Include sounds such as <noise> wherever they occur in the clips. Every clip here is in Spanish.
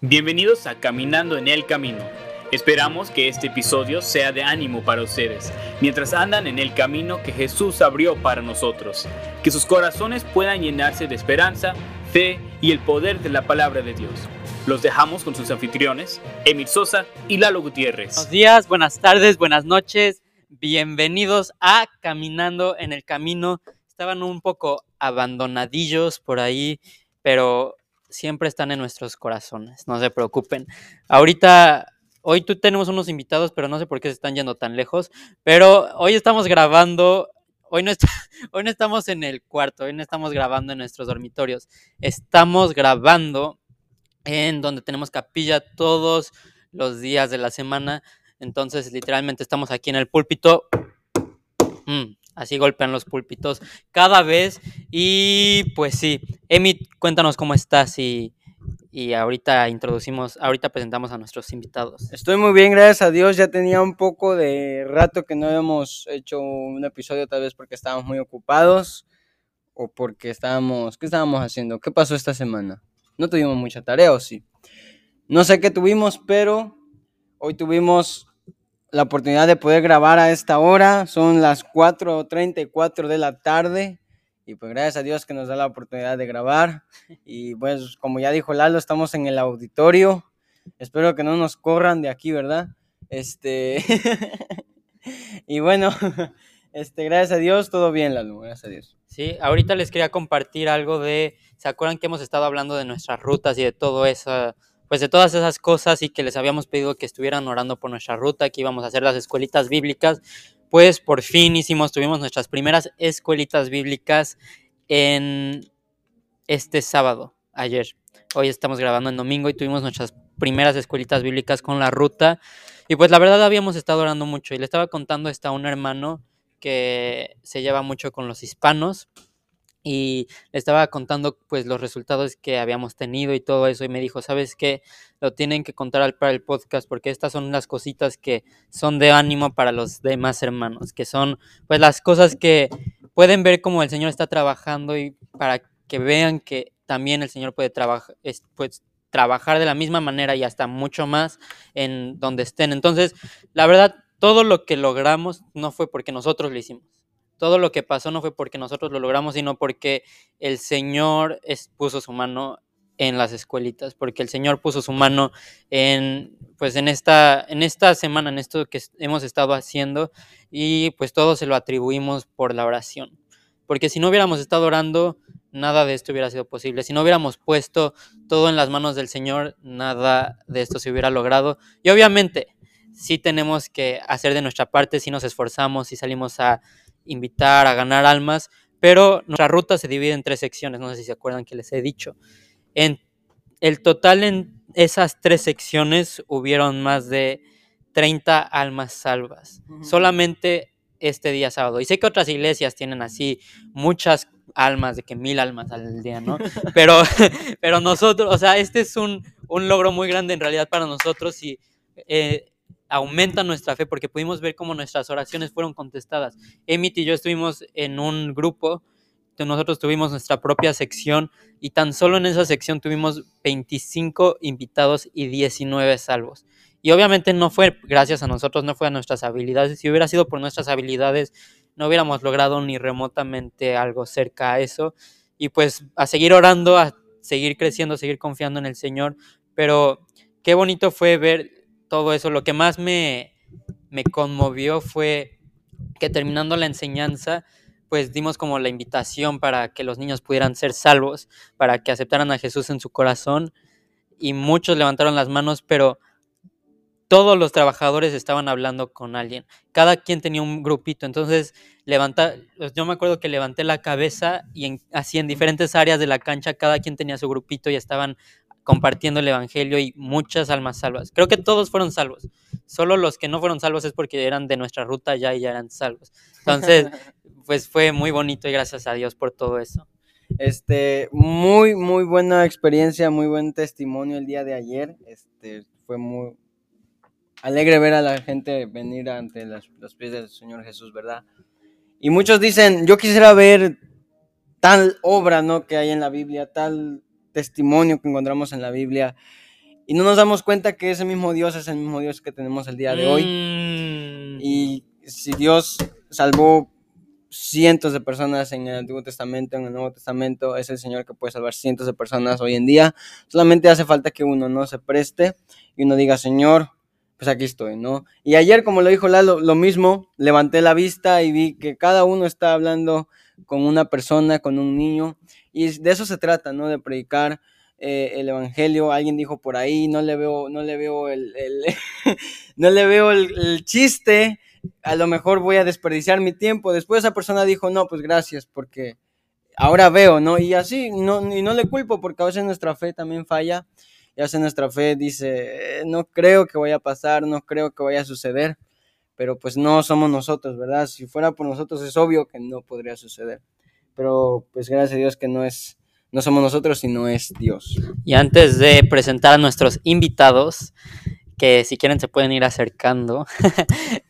Bienvenidos a Caminando en el Camino. Esperamos que este episodio sea de ánimo para ustedes, mientras andan en el camino que Jesús abrió para nosotros. Que sus corazones puedan llenarse de esperanza, fe y el poder de la palabra de Dios. Los dejamos con sus anfitriones, Emil Sosa y Lalo Gutiérrez. Buenos días, buenas tardes, buenas noches. Bienvenidos a Caminando en el Camino. Estaban un poco abandonadillos por ahí, pero siempre están en nuestros corazones, no se preocupen. Ahorita, hoy tú tenemos unos invitados, pero no sé por qué se están yendo tan lejos, pero hoy estamos grabando, <laughs> hoy no, estamos en el cuarto, hoy no estamos grabando en nuestros dormitorios, estamos grabando en donde tenemos capilla todos los días de la semana, entonces literalmente estamos aquí en el púlpito. Mm, así golpean los púlpitos cada vez. Y pues sí, Emi, cuéntanos cómo estás y, y ahorita introducimos, ahorita presentamos a nuestros invitados. Estoy muy bien, gracias a Dios. Ya tenía un poco de rato que no habíamos hecho un episodio, tal vez porque estábamos muy ocupados o porque estábamos, ¿qué estábamos haciendo? ¿Qué pasó esta semana? No tuvimos mucha tarea, ¿o sí? No sé qué tuvimos, pero hoy tuvimos la oportunidad de poder grabar a esta hora. Son las 4.34 de la tarde. Y pues gracias a Dios que nos da la oportunidad de grabar. Y pues como ya dijo Lalo, estamos en el auditorio. Espero que no nos corran de aquí, ¿verdad? Este... <laughs> y bueno, <laughs> este, gracias a Dios, todo bien, Lalo, gracias a Dios. Sí, ahorita les quería compartir algo de, ¿se acuerdan que hemos estado hablando de nuestras rutas y de todo eso? Pues de todas esas cosas y que les habíamos pedido que estuvieran orando por nuestra ruta, que íbamos a hacer las escuelitas bíblicas, pues por fin hicimos, tuvimos nuestras primeras escuelitas bíblicas en este sábado, ayer. Hoy estamos grabando en domingo y tuvimos nuestras primeras escuelitas bíblicas con la ruta. Y pues la verdad habíamos estado orando mucho y le estaba contando esto a un hermano que se lleva mucho con los hispanos y le estaba contando pues los resultados que habíamos tenido y todo eso y me dijo, ¿sabes qué? Lo tienen que contar para el podcast porque estas son las cositas que son de ánimo para los demás hermanos, que son pues las cosas que pueden ver como el Señor está trabajando y para que vean que también el Señor puede trabajar pues trabajar de la misma manera y hasta mucho más en donde estén. Entonces, la verdad, todo lo que logramos no fue porque nosotros lo hicimos todo lo que pasó no fue porque nosotros lo logramos, sino porque el Señor puso su mano en las escuelitas, porque el Señor puso su mano en, pues en esta, en esta semana, en esto que hemos estado haciendo, y pues todo se lo atribuimos por la oración. Porque si no hubiéramos estado orando, nada de esto hubiera sido posible. Si no hubiéramos puesto todo en las manos del Señor, nada de esto se hubiera logrado. Y obviamente, sí tenemos que hacer de nuestra parte, si nos esforzamos, si salimos a invitar a ganar almas, pero nuestra ruta se divide en tres secciones, no sé si se acuerdan que les he dicho. En el total en esas tres secciones hubieron más de 30 almas salvas, solamente este día sábado. Y sé que otras iglesias tienen así muchas almas, de que mil almas al día, ¿no? <laughs> Pero, <laughs> pero nosotros, o sea, este es un, un logro muy grande en realidad para nosotros y eh, aumenta nuestra fe porque pudimos ver cómo nuestras oraciones fueron contestadas. Emit y yo estuvimos en un grupo, nosotros tuvimos nuestra propia sección y tan solo en esa sección tuvimos 25 invitados y 19 salvos. Y obviamente no fue gracias a nosotros, no fue a nuestras habilidades. Si hubiera sido por nuestras habilidades, no hubiéramos logrado ni remotamente algo cerca a eso. Y pues a seguir orando, a seguir creciendo, a seguir confiando en el Señor. Pero qué bonito fue ver todo eso. Lo que más me, me conmovió fue que terminando la enseñanza, pues dimos como la invitación para que los niños pudieran ser salvos, para que aceptaran a Jesús en su corazón. Y muchos levantaron las manos, pero todos los trabajadores estaban hablando con alguien. Cada quien tenía un grupito. Entonces, levanta, pues, yo me acuerdo que levanté la cabeza y así en diferentes áreas de la cancha, cada quien tenía su grupito y estaban compartiendo el Evangelio y muchas almas salvas. Creo que todos fueron salvos. Solo los que no fueron salvos es porque eran de nuestra ruta ya y ya eran salvos. Entonces, <laughs> pues fue muy bonito y gracias a Dios por todo eso. Este, muy, muy buena experiencia, muy buen testimonio el día de ayer. Este, fue muy alegre ver a la gente venir ante los pies del Señor Jesús, ¿verdad? Y muchos dicen, yo quisiera ver tal obra, ¿no? Que hay en la Biblia, tal testimonio que encontramos en la Biblia. y no nos damos cuenta que ese mismo Dios es el mismo Dios que tenemos el día de hoy. Mm. Y si Dios salvó cientos de personas en el Antiguo Testamento, en el Nuevo Testamento, es el Señor que puede salvar cientos de personas hoy en día. Solamente hace falta que uno no se preste y uno diga, Señor, pues aquí estoy, ¿no? Y ayer, como lo dijo Lalo, lo mismo, levanté la vista y vi que cada uno está hablando con una persona, con un niño, y de eso se trata, ¿no? De predicar eh, el evangelio. Alguien dijo por ahí, no le veo, no le veo el, <laughs> no le veo el, el chiste a lo mejor voy a desperdiciar mi tiempo. Después esa persona dijo, no, pues gracias, porque ahora veo, ¿no? Y así, no, y no le culpo, porque a veces nuestra fe también falla, y a veces nuestra fe dice, "Eh, no creo que vaya a pasar, no creo que vaya a suceder, pero pues no somos nosotros, ¿verdad? Si fuera por nosotros es obvio que no podría suceder, pero pues gracias a Dios que no es, no somos nosotros, sino es Dios. Y antes de presentar a nuestros invitados, que si quieren se pueden ir acercando,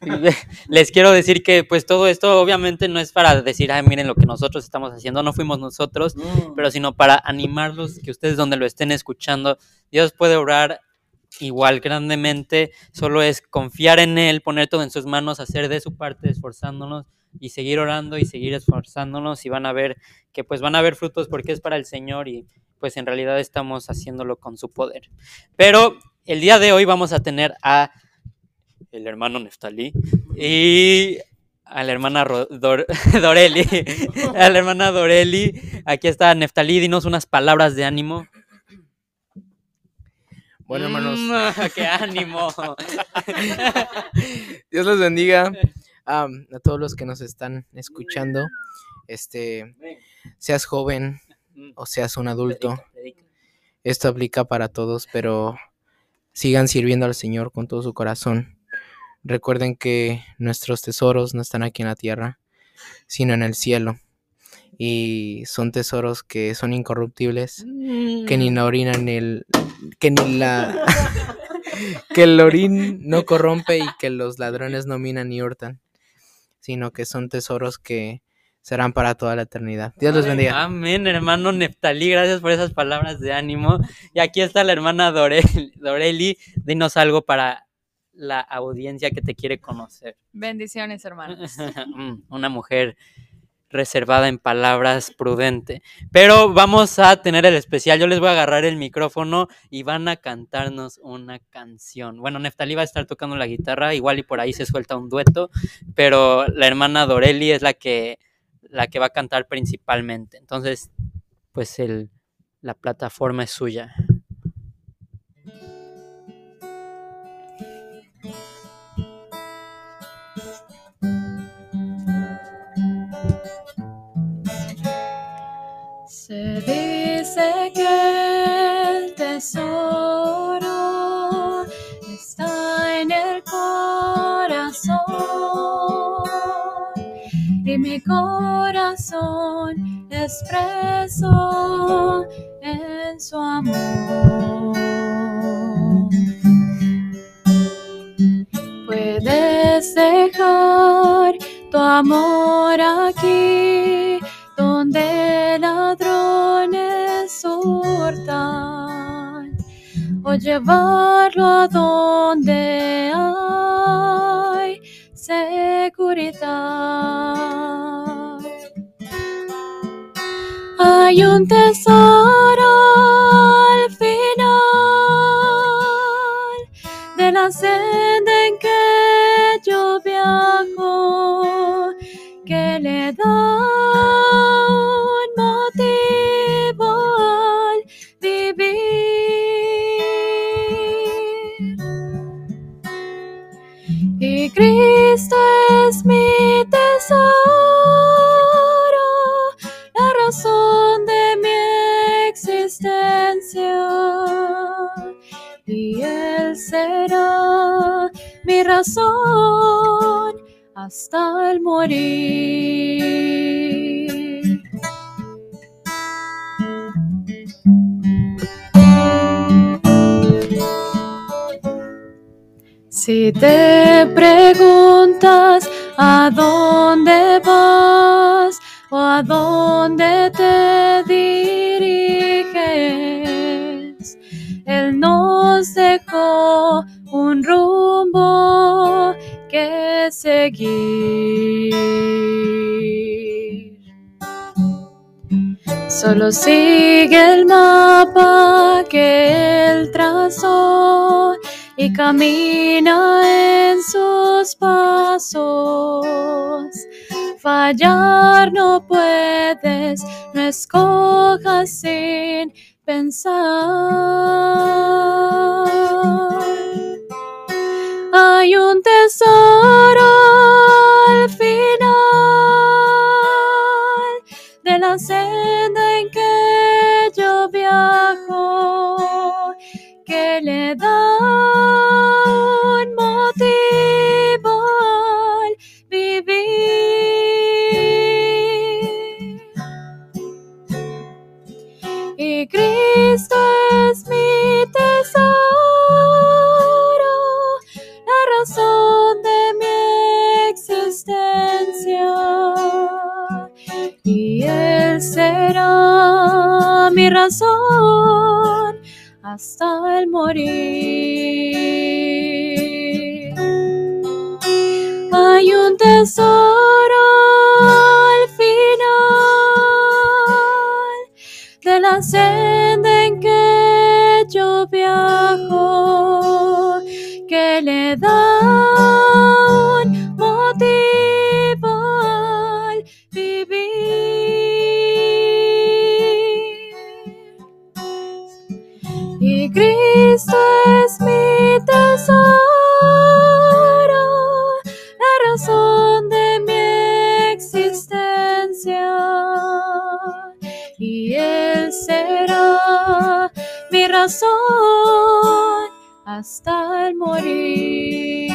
<laughs> les quiero decir que pues todo esto obviamente no es para decir, ay, miren lo que nosotros estamos haciendo, no fuimos nosotros, pero sino para animarlos, que ustedes donde lo estén escuchando, Dios puede obrar igual grandemente, solo es confiar en Él, poner todo en sus manos, hacer de su parte, esforzándonos y seguir orando y seguir esforzándonos y van a ver que pues van a ver frutos porque es para el Señor y pues en realidad estamos haciéndolo con su poder. Pero el día de hoy vamos a tener a el hermano Neftalí y a la hermana Dor- <laughs> a la hermana Doreli. Aquí está Neftalí, dinos unas palabras de ánimo. Bueno, hermanos, Mm, <laughs> ¡Qué ánimo! <laughs> Dios los bendiga a todos los que nos están escuchando. Este, seas joven o seas un adulto, esto aplica para todos, pero sigan sirviendo al Señor con todo su corazón. Recuerden que nuestros tesoros no están aquí en la tierra, sino en el cielo. Y son tesoros que son incorruptibles, que ni la orina ni el que ni la <laughs> que el orín no corrompe y que los ladrones no minan ni hurtan, sino que son tesoros que serán para toda la eternidad. Dios los bendiga. Amén, hermano Neftalí, gracias por esas palabras de ánimo. Y aquí está la hermana Dorel- Doreli, dinos algo para la audiencia que te quiere conocer. Bendiciones, hermanos. <laughs> Mm, Una mujer reservada en palabras, prudente. Pero vamos a tener el especial. Yo les voy a agarrar el micrófono y van a cantarnos una canción. Bueno, Neftalí va a estar tocando la guitarra, igual y por ahí se suelta un dueto, pero la hermana Doreli es la que, la que va a cantar principalmente. Entonces, pues el, la plataforma es suya. Mi corazón es preso en su amor. Puedes dejar tu amor aquí donde ladrones hurtan o llevarlo a donde hay seguridad. Hay un tesoro al final de la senda Si te preguntas a dónde vas o a dónde te diriges, Él nos dejó un rumbo que seguir. Solo sigue el mapa que Él trazó y camina en sus pasos. Fallar no puedes, no escojas sin pensar. Y Él será mi razón hasta el morir. Hay un tesoro mi razón hasta el morir.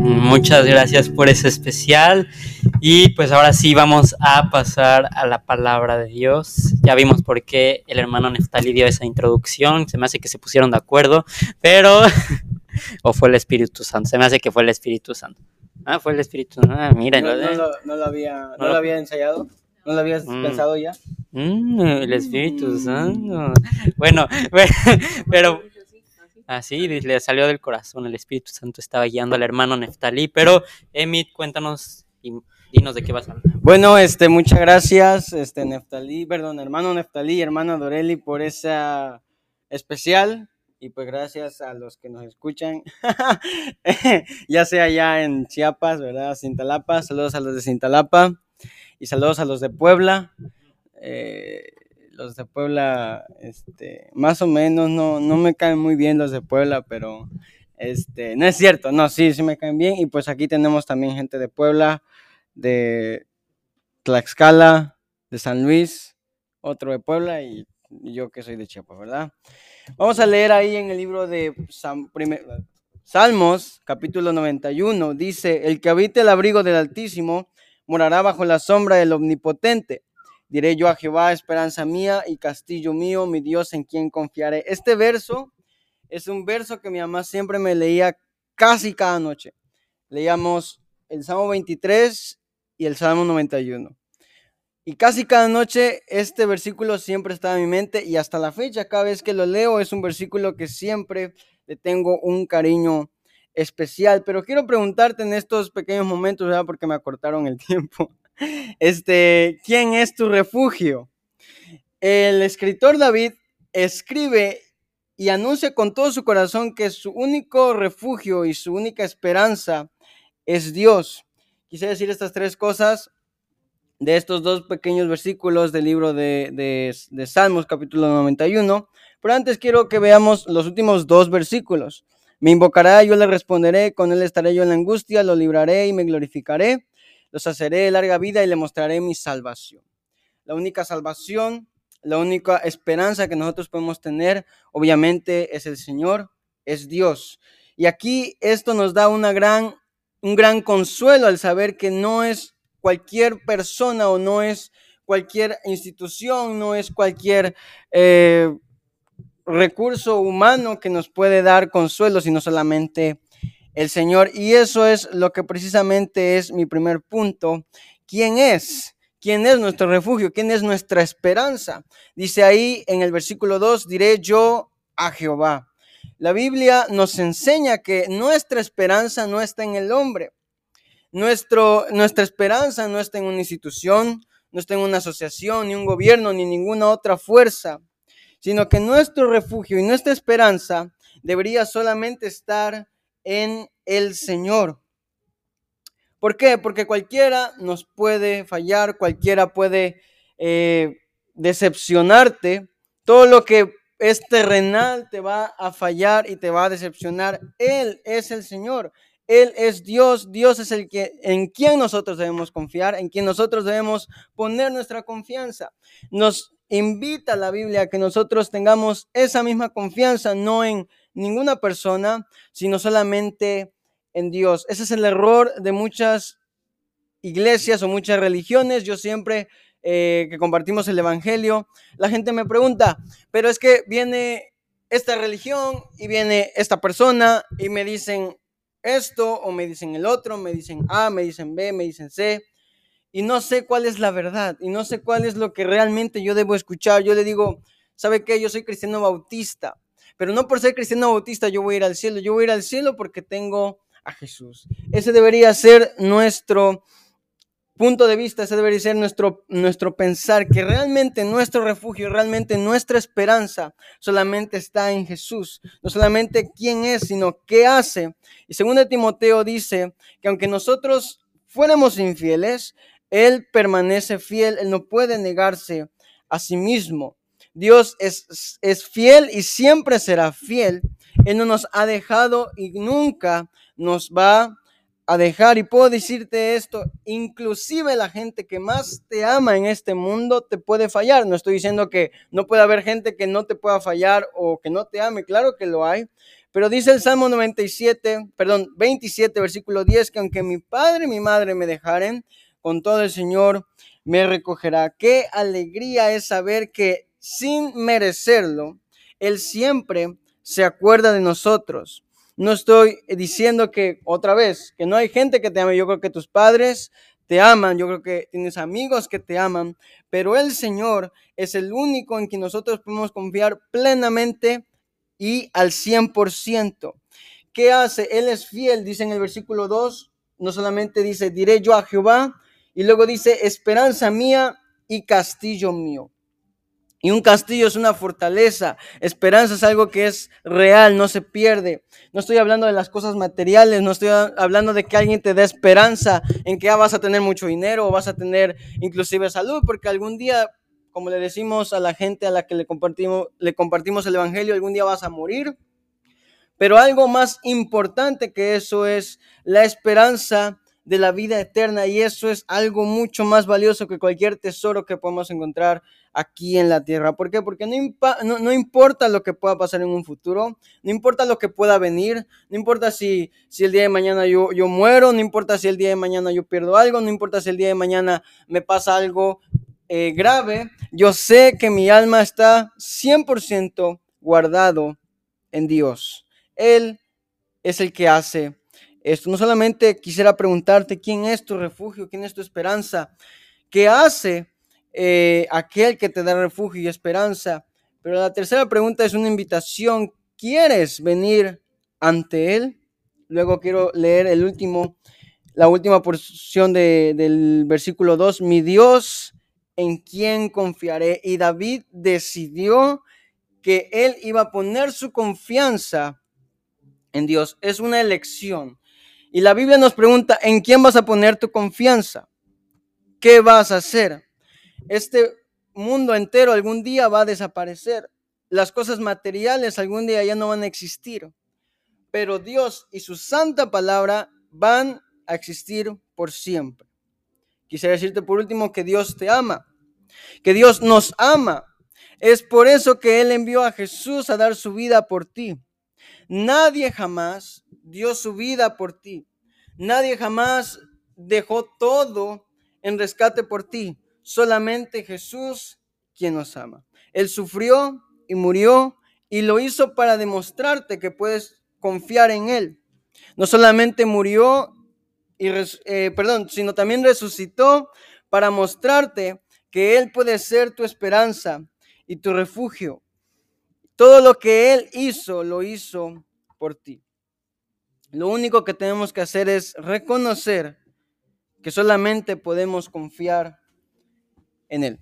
Muchas gracias por ese especial. Y pues ahora sí vamos a pasar a la palabra de Dios. Ya vimos por qué el hermano Neftali dio esa introducción. Se me hace que se pusieron de acuerdo, pero... <laughs> o fue el Espíritu Santo. Se me hace que fue el Espíritu Santo. Ah, fue el Espíritu Santo. Ah, miren. No, no lo, no lo había, no lo había ensayado, no lo habías Mm. pensado ya. Mm, el Espíritu Santo. Bueno, <laughs> pero así le salió del corazón. El Espíritu Santo estaba guiando al hermano Neftalí. Pero, Emit, cuéntanos y dinos de qué vas a hablar. Bueno, este, muchas gracias, este, Neftalí, perdón, hermano Neftalí y hermana Doreli por esa especial. Y pues gracias a los que nos escuchan, <laughs> ya sea allá en Chiapas, ¿verdad? Cintalapa, saludos a los de Cintalapa y saludos a los de Puebla. Eh, los de Puebla, este, más o menos, no, no me caen muy bien los de Puebla, pero este, no es cierto, no, sí, sí me caen bien. Y pues aquí tenemos también gente de Puebla, de Tlaxcala, de San Luis, otro de Puebla y yo que soy de Chiapas, ¿verdad? Vamos a leer ahí en el libro de Salmos, capítulo 91, dice, el que habite el abrigo del Altísimo morará bajo la sombra del Omnipotente. Diré yo a Jehová, esperanza mía y castillo mío, mi Dios en quien confiaré. Este verso es un verso que mi mamá siempre me leía casi cada noche. Leíamos el Salmo 23 y el Salmo 91. Y casi cada noche este versículo siempre está en mi mente y hasta la fecha, cada vez que lo leo, es un versículo que siempre le tengo un cariño especial. Pero quiero preguntarte en estos pequeños momentos. Porque me acortaron el <laughs> tiempo. Este, ¿quién es tu refugio? El escritor David escribe y anuncia con todo su corazón que su único refugio y su única esperanza es Dios. Quise decir estas tres cosas de estos dos pequeños versículos del libro de, de- de Salmos, capítulo 91. Pero antes quiero que veamos los últimos dos versículos. Me invocará, yo le responderé, con él estaré yo en la angustia, lo libraré y me glorificaré, los haceré larga vida y le mostraré mi salvación. La única salvación, la única esperanza que nosotros podemos tener, obviamente, es el Señor, es Dios. Y aquí esto nos da gran, un gran consuelo al saber que no es cualquier persona o no es cualquier institución, no es cualquier eh, recurso humano que nos puede dar consuelo, sino solamente el Señor. Y eso es lo que precisamente es mi primer punto. ¿Quién es? ¿Quién es nuestro refugio? ¿Quién es nuestra esperanza? Dice ahí en el versículo 2, diré yo a Jehová. La Biblia nos enseña que nuestra esperanza no está en el hombre. Nuestro, nuestra esperanza no está en una institución, no está en una asociación, ni un gobierno, ni ninguna otra fuerza, sino que nuestro refugio y nuestra esperanza debería solamente estar en el Señor. ¿Por qué? Porque cualquiera nos puede fallar, cualquiera puede eh, decepcionarte. Todo lo que es terrenal te va a fallar y te va a decepcionar. Él es el Señor. Él es Dios, Dios es el que en quien nosotros debemos confiar, en quien nosotros debemos poner nuestra confianza. Nos invita la Biblia a que nosotros tengamos esa misma confianza, no en ninguna persona, sino solamente en Dios. Ese es el error de muchas iglesias o muchas religiones. Yo siempre eh, que compartimos el Evangelio, la gente me pregunta, pero es que viene esta religión y viene esta persona y me dicen esto o me dicen el otro, me dicen A, me dicen B, me dicen C. Y no sé cuál es la verdad y no sé cuál es lo que realmente yo debo escuchar. Yo le digo, ¿sabe qué? Yo soy cristiano bautista, pero no por ser cristiano bautista yo voy a ir al cielo. Yo voy a ir al cielo porque tengo a Jesús. Ese debería ser nuestro punto de vista, ese debería ser nuestro, nuestro pensar, que realmente nuestro refugio, realmente nuestra esperanza solamente está en Jesús. No solamente quién es, sino qué hace. Y segundo Timoteo dice que aunque nosotros fuéramos infieles, Él permanece fiel, Él no puede negarse a sí mismo. Dios es, es fiel y siempre será fiel. Él no nos ha dejado y nunca nos va a dejar. Y puedo decirte esto, inclusive la gente que más te ama en este mundo te puede fallar. No estoy diciendo que no puede haber gente que no te pueda fallar o que no te ame, claro que lo hay. Pero dice el Salmo 97, perdón, 27, versículo 10, que aunque mi padre y mi madre me dejaren, con todo el Señor me recogerá. Qué alegría es saber que sin merecerlo, Él siempre se acuerda de nosotros. No estoy diciendo que, otra vez, que no hay gente que te ame. Yo creo que tus padres te aman, yo creo que tienes amigos que te aman, pero el Señor es el único en quien nosotros podemos confiar plenamente y al 100%. ¿Qué hace? Él es fiel, dice en el versículo 2, no solamente dice, diré yo a Jehová, y luego dice, esperanza mía y castillo mío. Y un castillo es una fortaleza. Esperanza es algo que es real, no se pierde. No estoy hablando de las cosas materiales, no estoy hablando de que alguien te dé esperanza en que ya vas a tener mucho dinero o vas a tener inclusive salud, porque algún día, como le decimos a la gente a la que le compartimos, le compartimos el Evangelio, algún día vas a morir. Pero algo más importante que eso es la esperanza de la vida eterna y eso es algo mucho más valioso que cualquier tesoro que podemos encontrar aquí en la tierra. ¿Por qué? Porque no, no, importa lo que pueda pasar en un futuro, no importa lo que pueda venir, no importa si, si el día de mañana yo, yo muero, no importa si el día de mañana yo pierdo algo, no importa si el día de mañana me pasa algo eh, grave, yo sé que mi alma está 100% guardado en Dios. Él es el que hace esto. No solamente quisiera preguntarte quién es tu refugio, quién es tu esperanza, qué hace eh, aquel que te da refugio y esperanza. Pero la tercera pregunta es una invitación. ¿Quieres venir ante Él? Luego quiero leer el último, la última porción del versículo 2. Mi Dios, en quien confiaré. Y David decidió que él iba a poner su confianza en Dios. Es una elección. Y la Biblia nos pregunta, ¿en quién vas a poner tu confianza? ¿Qué vas a hacer? Este mundo entero algún día va a desaparecer. Las cosas materiales algún día ya no van a existir. Pero Dios y su santa palabra van a existir por siempre. Quisiera decirte por último que Dios te ama, que Dios nos ama. Es por eso que Él envió a Jesús a dar su vida por ti. Nadie jamás dio su vida por ti. Nadie jamás dejó todo en rescate por ti. Solamente Jesús quien nos ama. Él sufrió y murió y lo hizo para demostrarte que puedes confiar en Él. No solamente murió y eh, perdón, sino también resucitó para mostrarte que Él puede ser tu esperanza y tu refugio todo lo que Él hizo, lo hizo por ti. Lo único que tenemos que hacer es reconocer que solamente podemos confiar en Él.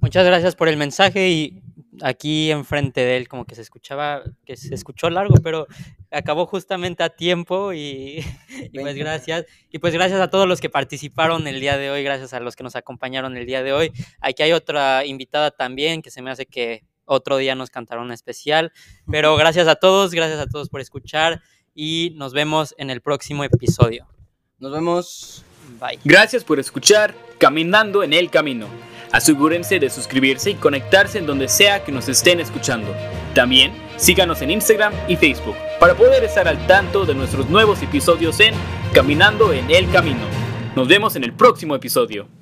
Muchas gracias por el mensaje y aquí enfrente de él como que se escuchaba, que se escuchó largo, pero acabó justamente a tiempo y, <laughs> y pues gracias. Y pues gracias a todos los que participaron el día de hoy, gracias a los que nos acompañaron el día de hoy. Aquí hay otra invitada también que se me hace que otro día nos cantará una especial, pero gracias a todos, gracias a todos por escuchar y nos vemos en el próximo episodio. Nos vemos. Bye. Gracias por escuchar Caminando en el Camino. Asegúrense de suscribirse y conectarse en donde sea que nos estén escuchando. También síganos en Instagram y Facebook para poder estar al tanto de nuestros nuevos episodios en Caminando en el Camino. Nos vemos en el próximo episodio.